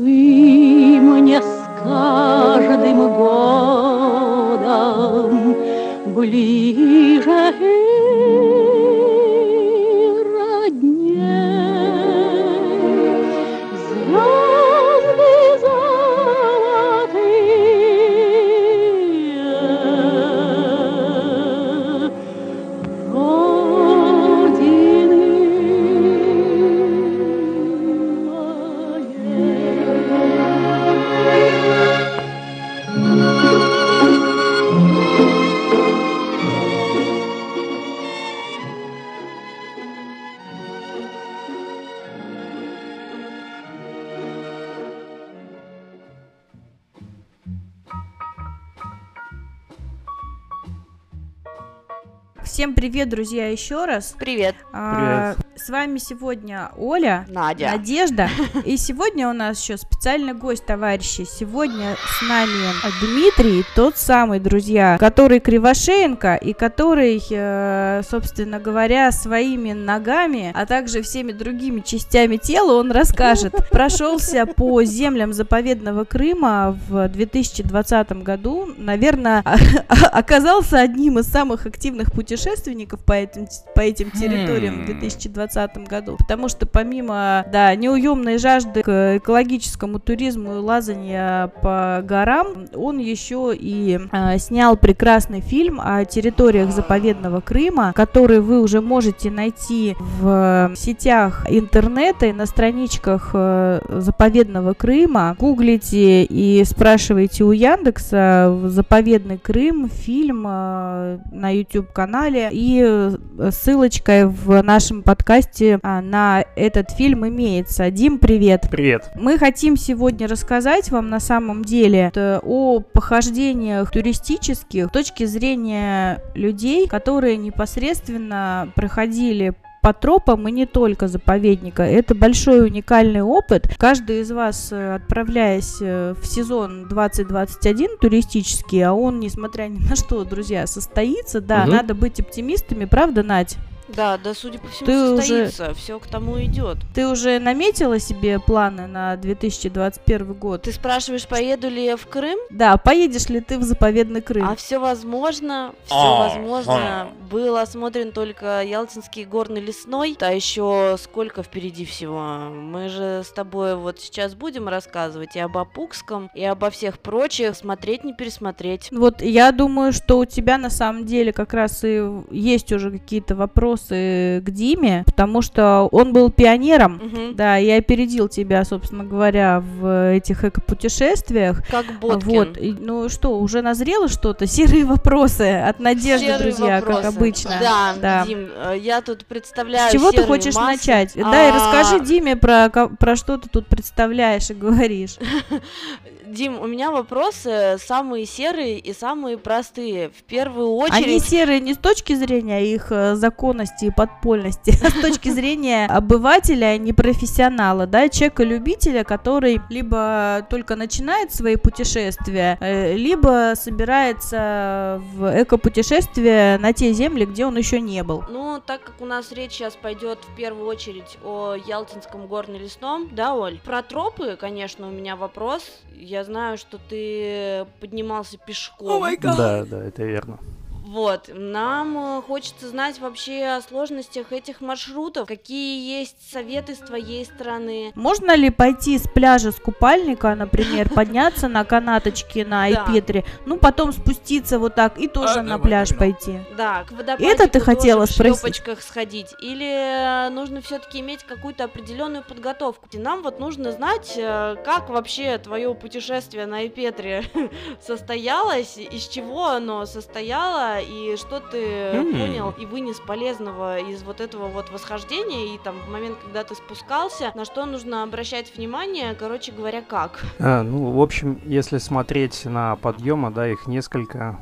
Вы Всем привет, друзья, еще раз. Привет. А, с вами сегодня Оля, Надя. Надежда. И сегодня у нас еще специальный гость, товарищи. Сегодня с нами Дмитрий, тот самый, друзья, который Кривошеенко и который, э, собственно говоря, своими ногами, а также всеми другими частями тела он расскажет. Прошелся по землям заповедного Крыма в 2020 году. Наверное, оказался одним из самых активных путешественников по этим, по этим территориям в 2020 2020 году. Потому что помимо, да, неуемной жажды к экологическому туризму и лазания по горам, он еще и э, снял прекрасный фильм о территориях заповедного Крыма, который вы уже можете найти в сетях интернета и на страничках э, заповедного Крыма. Гуглите и спрашивайте у Яндекса заповедный Крым, фильм э, на YouTube канале и ссылочкой в нашем подкасте а, на этот фильм имеется. Дим, привет. Привет. Мы хотим сегодня рассказать вам на самом деле о похождениях туристических с точки зрения людей, которые непосредственно проходили по тропам и не только заповедника. Это большой уникальный опыт. Каждый из вас, э, отправляясь э, в сезон 2021 туристический, а он, несмотря ни на что, друзья, состоится, да, угу. надо быть оптимистами, правда, Надь? Да, да, судя по всему, ты состоится. Уже... Все к тому идет. Ты уже наметила себе планы на 2021 год? Ты спрашиваешь, поеду ли я в Крым? Да, поедешь ли ты в заповедный Крым? А все возможно, все а, возможно. А. Был осмотрен только Ялтинский горный лесной, а еще сколько впереди всего. Мы же с тобой вот сейчас будем рассказывать и об Апукском, и обо всех прочих, смотреть не пересмотреть. Вот я думаю, что у тебя на самом деле как раз и есть уже какие-то вопросы вопросы к Диме, потому что он был пионером, угу. да, и опередил тебя, собственно говоря, в этих эко-путешествиях. Как Боткин. Вот, и, ну что, уже назрело что-то? Серые вопросы от Надежды, серые друзья, вопросы. как обычно. Да, да, Дим, э, я тут представляю С чего ты хочешь массы. начать? А-а-а. Да, и расскажи Диме про, про что ты тут представляешь и говоришь. Дим, у меня вопросы самые серые и самые простые. В первую очередь... Они серые не с точки зрения их э, законности и подпольности, а с точки зрения обывателя, не профессионала, да, человека-любителя, который либо только начинает свои путешествия, э, либо собирается в эко-путешествие на те земли, где он еще не был. Ну, так как у нас речь сейчас пойдет в первую очередь о Ялтинском горно-лесном, да, Оль? Про тропы, конечно, у меня вопрос. Я я знаю, что ты поднимался пешком. Oh да, да, это верно. Вот, нам э, хочется знать вообще о сложностях этих маршрутов, какие есть советы с твоей стороны. Можно ли пойти с пляжа с купальника, например, подняться на канаточке на Айпетре, ну потом спуститься вот так и тоже а, на пляж пойти? Да, к Это ты хотела спросить? в сходить, или э, нужно все-таки иметь какую-то определенную подготовку? Нам вот нужно знать, э, как вообще твое путешествие на Айпетре состоялось, из чего оно состояло, и что ты mm-hmm. понял и вынес полезного из вот этого вот восхождения, и там в момент, когда ты спускался, на что нужно обращать внимание, короче говоря, как? А, ну, в общем, если смотреть на подъемы, да, их несколько,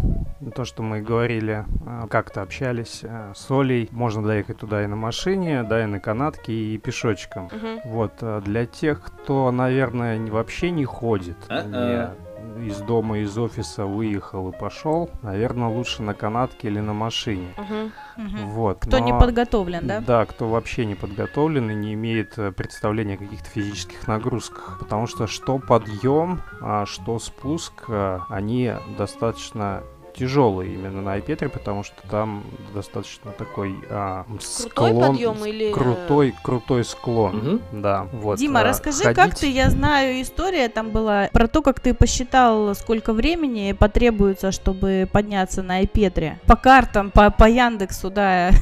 то, что мы говорили, а, как-то общались а, с Олей, можно доехать туда и на машине, да, и на канатке, и пешочком. Uh-huh. Вот, а, для тех, кто, наверное, вообще не ходит, uh-uh. не из дома, из офиса выехал и пошел, наверное, лучше на канатке или на машине. Мгм. Вот. Кто не но- подготовлен, да? Да, кто вообще не подготовлен и не имеет э, представления о каких-то физических нагрузках. Потому что что подъем, а что спуск, а, они достаточно тяжелые именно на Айпетре, потому что там достаточно такой а, Крутой склон, подъем или... крутой, крутой склон. Мгм. Да, вот. Дима, а, расскажи, как ходить- ты, я знаю, история там была про то, как ты посчитал, сколько времени потребуется, чтобы подняться на Айпетре. По картам, по, по Яндексу, да.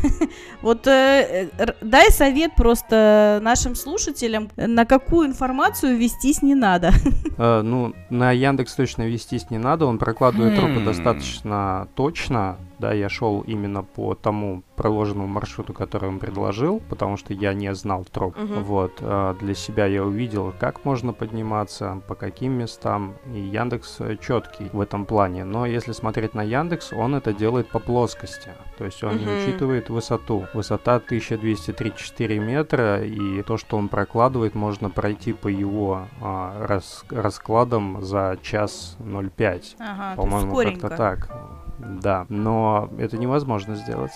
Вот э, э, дай совет просто нашим слушателям, на какую информацию вестись не надо. Э, ну, на Яндекс точно вестись не надо, он прокладывает тропы Хм. достаточно точно. Да, я шел именно по тому проложенному маршруту, который он предложил, потому что я не знал троп. Мгм. Вот, э, для себя я увидел, как можно подниматься, по каким местам, и Яндекс четкий в этом плане. Но если смотреть на Яндекс, он это делает по плоскости, то есть он не Мгм. учитывает высоту. Высота 1234 метра, и то, что он прокладывает, можно пройти по его а, рас- раскладам за час 0,5. Ага, По-моему, как-то так. Да, но это невозможно сделать.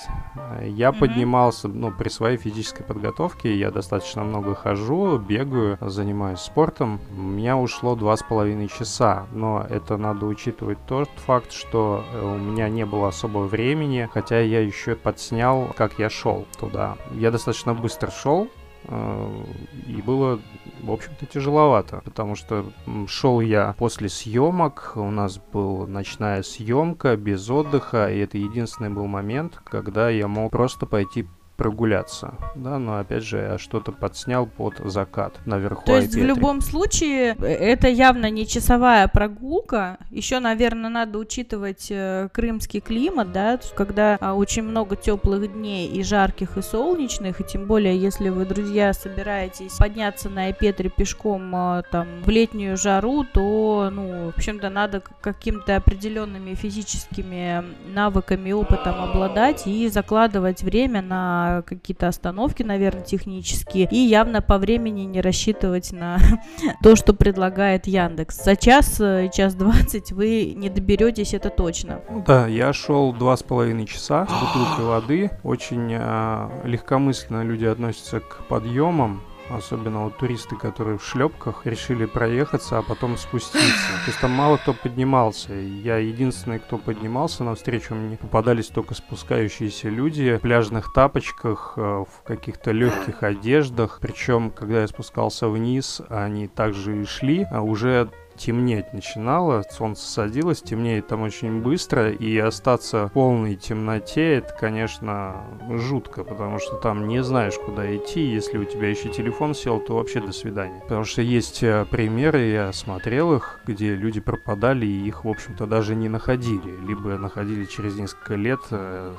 Я Мгм. поднимался, ну, при своей физической подготовке, я достаточно много хожу, бегаю, занимаюсь спортом. У меня ушло два с половиной часа, но это надо учитывать тот факт, что э, у меня не было особого времени, хотя я еще подснял, как я шел туда. Я достаточно быстро шел, э, и было, в общем-то, тяжеловато, потому что шел я после съемок, у нас была ночная съемка без отдыха, и это единственный был момент, когда я мог просто пойти прогуляться, да, но опять же я что-то подснял под закат наверху То есть в любом случае э, это явно не часовая прогулка. Еще, наверное, надо учитывать э, крымский климат, да, когда а, очень много теплых дней и жарких, и солнечных, и тем более, если вы, друзья, собираетесь подняться на Айпетре пешком а, там в летнюю жару, то, ну, в общем-то, надо каким-то определенными физическими навыками, опытом обладать и закладывать время на какие-то остановки, наверное, технические, и явно по времени не рассчитывать на то, что предлагает Яндекс. За час, э, час двадцать вы не доберетесь, это точно. Ну Да, я шел два с половиной часа с бутылкой воды. Очень а, легкомысленно люди относятся к подъемам. Особенно вот туристы, которые в шлепках решили проехаться, а потом спуститься. То есть там мало кто поднимался. Я единственный, кто поднимался навстречу мне. Попадались только спускающиеся люди в пляжных тапочках, э, в каких-то легких одеждах. Причем, когда я спускался вниз, они также и шли, а уже темнеть начинало, солнце садилось, темнеет там очень быстро, и остаться в полной темноте, это, конечно, жутко, потому что там не знаешь, куда идти, если у тебя еще телефон сел, то вообще до свидания. Потому что есть э, примеры, я смотрел их, где люди пропадали, и их, в общем-то, даже не находили, либо находили через несколько лет, э,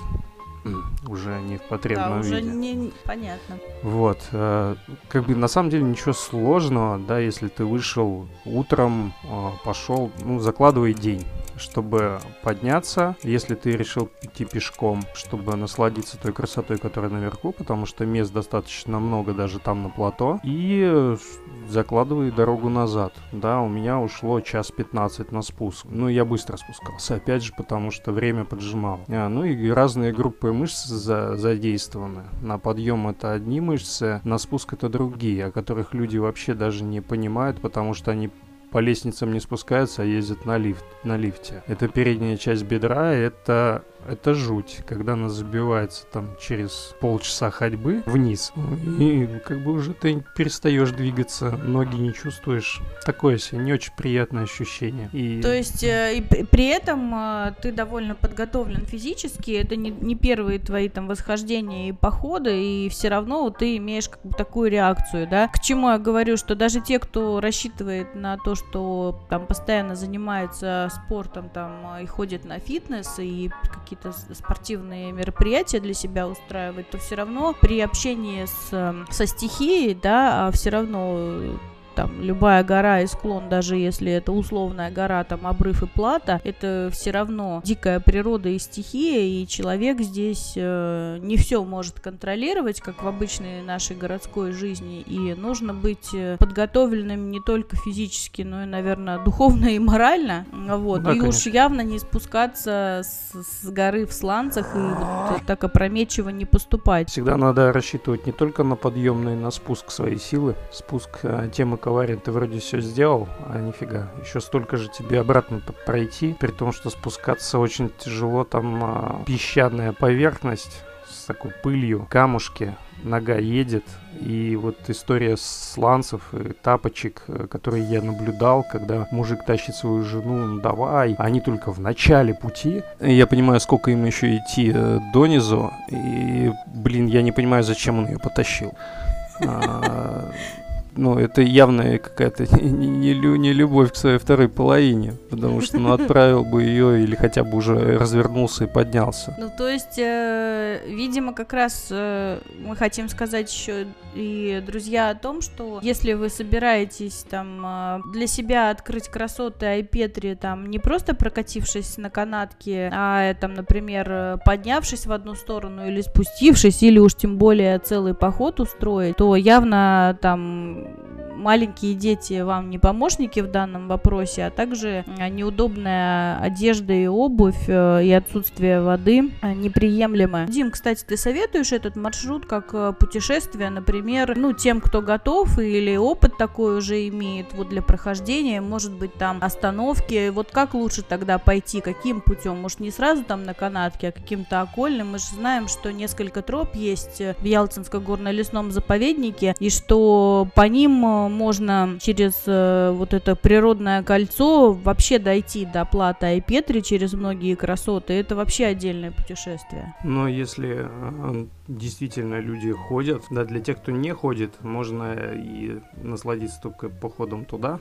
уже не в Да, потребном уже виде. не понятно. Вот, э, как бы на самом деле ничего сложного, да, если ты вышел утром, пошел, ну, закладывай день чтобы подняться, если ты решил идти пешком, чтобы насладиться той красотой, которая наверху, потому что мест достаточно много даже там на плато, и закладывай дорогу назад. Да, у меня ушло час 15 на спуск. Ну, я быстро спускался, опять же, потому что время поджимало. А, ну и разные группы мышц за- задействованы. На подъем это одни мышцы, на спуск это другие, о которых люди вообще даже не понимают, потому что они по лестницам не спускаются, а ездят на, лифт, на лифте. Это передняя часть бедра, это, это жуть, когда она забивается там через полчаса ходьбы вниз, и как бы уже ты перестаешь двигаться, ноги не чувствуешь. Такое себе не очень приятное ощущение. И... То есть э, и при этом э, ты довольно подготовлен физически, это не, не первые твои там восхождения и походы, и все равно ты имеешь как бы такую реакцию, да. К чему я говорю, что даже те, кто рассчитывает на то, что там постоянно занимается спортом там э, и ходит на фитнес и какие-то спортивные мероприятия для себя устраивает, то все равно при общении с, э, со стихией, да, все равно э, там любая гора и склон, даже если это условная гора, там обрыв и плата, это все равно дикая природа и стихия, и человек здесь э, не все может контролировать, как в обычной нашей городской жизни, и нужно быть э, подготовленным не только физически, но и, наверное, духовно и морально, вот, Да, и уж конечно. явно не спускаться с, с горы в сланцах и вот так опрометчиво не поступать. Всегда надо рассчитывать не только на подъем, но и на спуск своей силы. Спуск э, темы коварен ты вроде все сделал, а нифига. Еще столько же тебе обратно пройти, при том, что спускаться очень тяжело. Там а, песчаная поверхность с такой пылью, камушки, нога едет. И вот история сланцев и тапочек, э, которые я наблюдал, когда мужик тащит свою жену, ну давай, а они только в начале пути. Я понимаю, сколько им еще идти э, донизу. И, блин, я не понимаю, зачем он ее потащил. Ну, это явная какая-то не, не не любовь к своей второй половине, потому что ну, отправил бы ее или хотя бы уже развернулся и поднялся. Ну, то есть, э, видимо, как раз э, мы хотим сказать еще и, друзья, о том, что если вы собираетесь там э, для себя открыть красоты Айпетри, там, не просто прокатившись на канатке, а, э, там, например, э, поднявшись в одну сторону или спустившись, или уж тем более целый поход устроить, то явно там маленькие дети вам не помощники в данном вопросе, а также э, неудобная одежда и обувь э, и отсутствие воды неприемлемы. Дим, кстати, ты советуешь этот маршрут как э, путешествие, например, ну, тем, кто готов или опыт такой уже имеет вот для прохождения, может быть, там остановки, вот как лучше тогда пойти, каким путем? Может, не сразу там на канатке, а каким-то окольным? Мы же знаем, что несколько троп есть э, в Ялтинско-горно-лесном заповеднике, и что по ним можно через э, вот это природное кольцо вообще дойти до плата и Петри через многие красоты. Это вообще отдельное путешествие. Но если э, действительно люди ходят, да, для тех, кто не ходит, можно и насладиться только походом туда,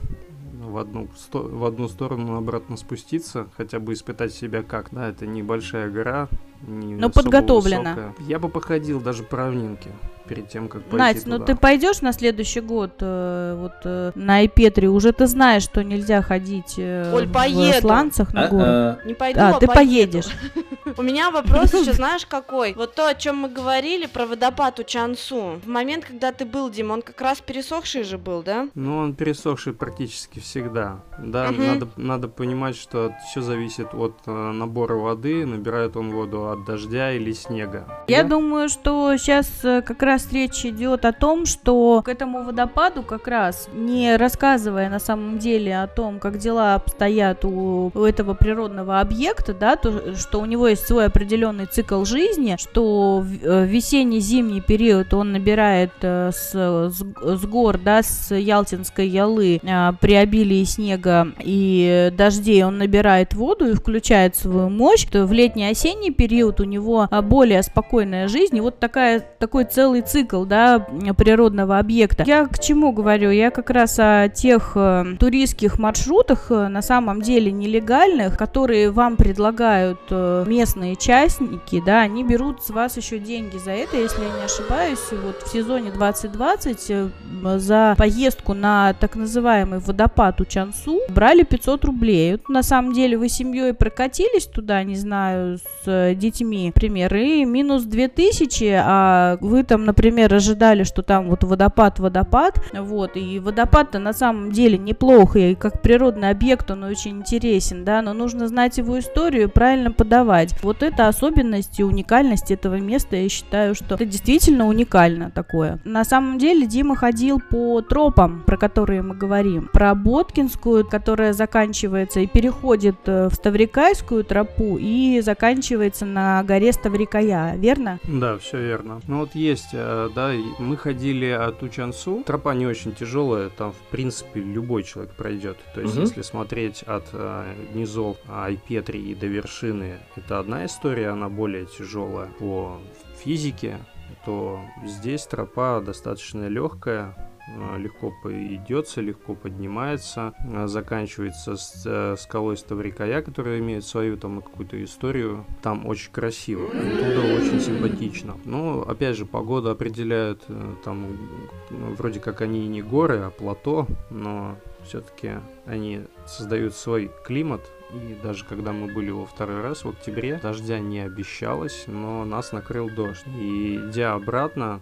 в одну, сто- в одну сторону обратно спуститься, хотя бы испытать себя как. Да, это небольшая гора, не Но особо подготовлена. высокая. Я бы походил даже по равнинке перед тем, как пойти Надь, ну туда. ты пойдешь на следующий год э, вот э, на Айпетре? Уже ты знаешь, что нельзя ходить э, Оль, в поеду. сланцах на гору. А-а. Не пойду, А, а ты поеду. поедешь. У меня вопрос еще, знаешь, какой? Вот то, о чем мы говорили про водопад у Чансу. В момент, когда ты был, Дим, он как раз пересохший же был, да? Ну, он пересохший практически всегда. Да, Мгм. надо, надо понимать, что все зависит от э, набора воды, набирает он воду от дождя или снега. Я думаю, что сейчас как раз речь идет о том, что к этому водопаду как раз, не рассказывая на самом деле о том, как дела обстоят у, у этого природного объекта, да, то, что у него есть свой определенный цикл жизни, что э, весенне-зимний период он набирает э, с, с, с гор, да, с Ялтинской ялы э, при обилии снега и дождей он набирает воду и включает свою мощь, то в летний-осенний период у него более спокойная жизнь, и вот такая, такой целый цикл, да, природного объекта. Я к чему говорю? Я как раз о тех туристских маршрутах, на самом деле нелегальных, которые вам предлагают э, местные частники, да, они берут с вас еще деньги за это, если я не ошибаюсь, вот в сезоне 2020 э, за поездку на так называемый водопад у Чансу брали 500 рублей. Вот на самом деле вы семьей прокатились туда, не знаю, с э, детьми, например, и минус 2000, а вы там, например, ожидали, что там вот водопад, водопад, вот, и водопад-то на самом деле неплохо, и как природный объект он очень интересен, да, но нужно знать его историю и правильно подавать. Вот это особенность и уникальность этого места, я считаю, что это действительно уникально такое. На самом деле Дима ходил по тропам, про которые мы говорим, про Боткинскую, которая заканчивается и переходит э, в Ставрикайскую тропу и заканчивается на горе Ставрикая, верно? Да, все верно. Ну вот есть, э, да, мы ходили от Учансу. Тропа не очень тяжелая, там в принципе любой человек пройдет. То есть Мгм. если смотреть от э, низов Айпетри и до вершины, это одна история, она более тяжелая по физике, то здесь тропа достаточно легкая, э, легко идется, легко поднимается, э, заканчивается с э, скалой Ставрикая, которая имеет свою там какую-то историю. Там очень красиво, оттуда очень симпатично. Но, опять же, погода определяет, там, ну, вроде как они не горы, а плато, но все-таки они создают свой климат, и даже когда мы были во второй раз в октябре, дождя не обещалось, но нас накрыл дождь. И идя обратно,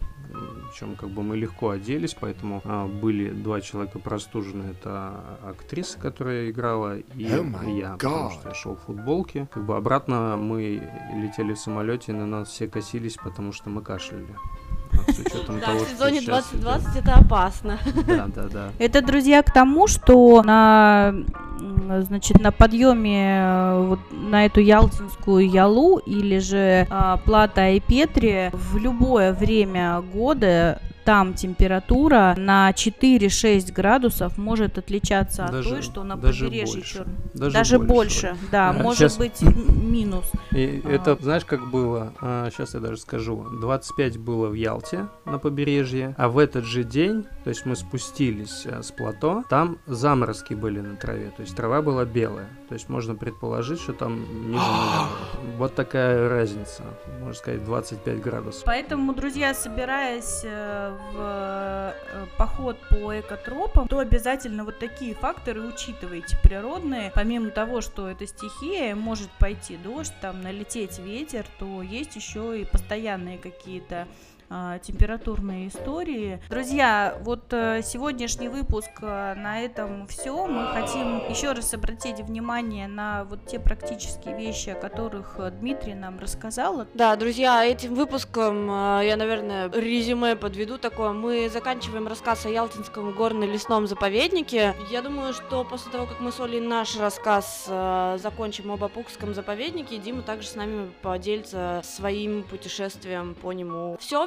причем как бы мы легко оделись, поэтому а, были два человека простужены. Это актриса, которая играла, и oh я, God. потому что я шел в футболке. Как бы обратно мы летели в самолете, и на нас все косились, потому что мы кашляли. С учетом да, того, в сезоне 2020 это опасно. Да, да, да. Это, друзья, к тому, что на значит, на подъеме э, вот на эту Ялтинскую Ялу или же а, Плата и Петри в любое время года там температура на 4-6 градусов может отличаться даже, от той, что на побережье Черного. Даже, даже больше, больше да, а, может сейчас... быть минус. И а. Это, знаешь, как было, а, сейчас я даже скажу, 25 было в Ялте на побережье, а в этот же день, то есть мы спустились а, с плато, там заморозки были на траве, то есть трава была белая. То есть можно предположить, что там ниже Вот такая разница, можно сказать, 25 градусов. Поэтому, друзья, собираясь э, в э, поход по экотропам, то обязательно вот такие факторы учитывайте природные. Помимо того, что это стихия, может пойти дождь, там налететь ветер, то есть еще и постоянные какие-то температурные истории. Друзья, вот э, сегодняшний выпуск э, на этом все. Мы хотим еще раз обратить внимание на вот те практические вещи, о которых э, Дмитрий нам рассказал. Да, друзья, этим выпуском я, наверное, резюме подведу такое. Мы заканчиваем рассказ о Ялтинском горно-лесном заповеднике. Я думаю, что после того, как мы с Олей наш рассказ закончим об Апукском заповеднике, Дима также с нами поделится своим путешествием по нему. Все,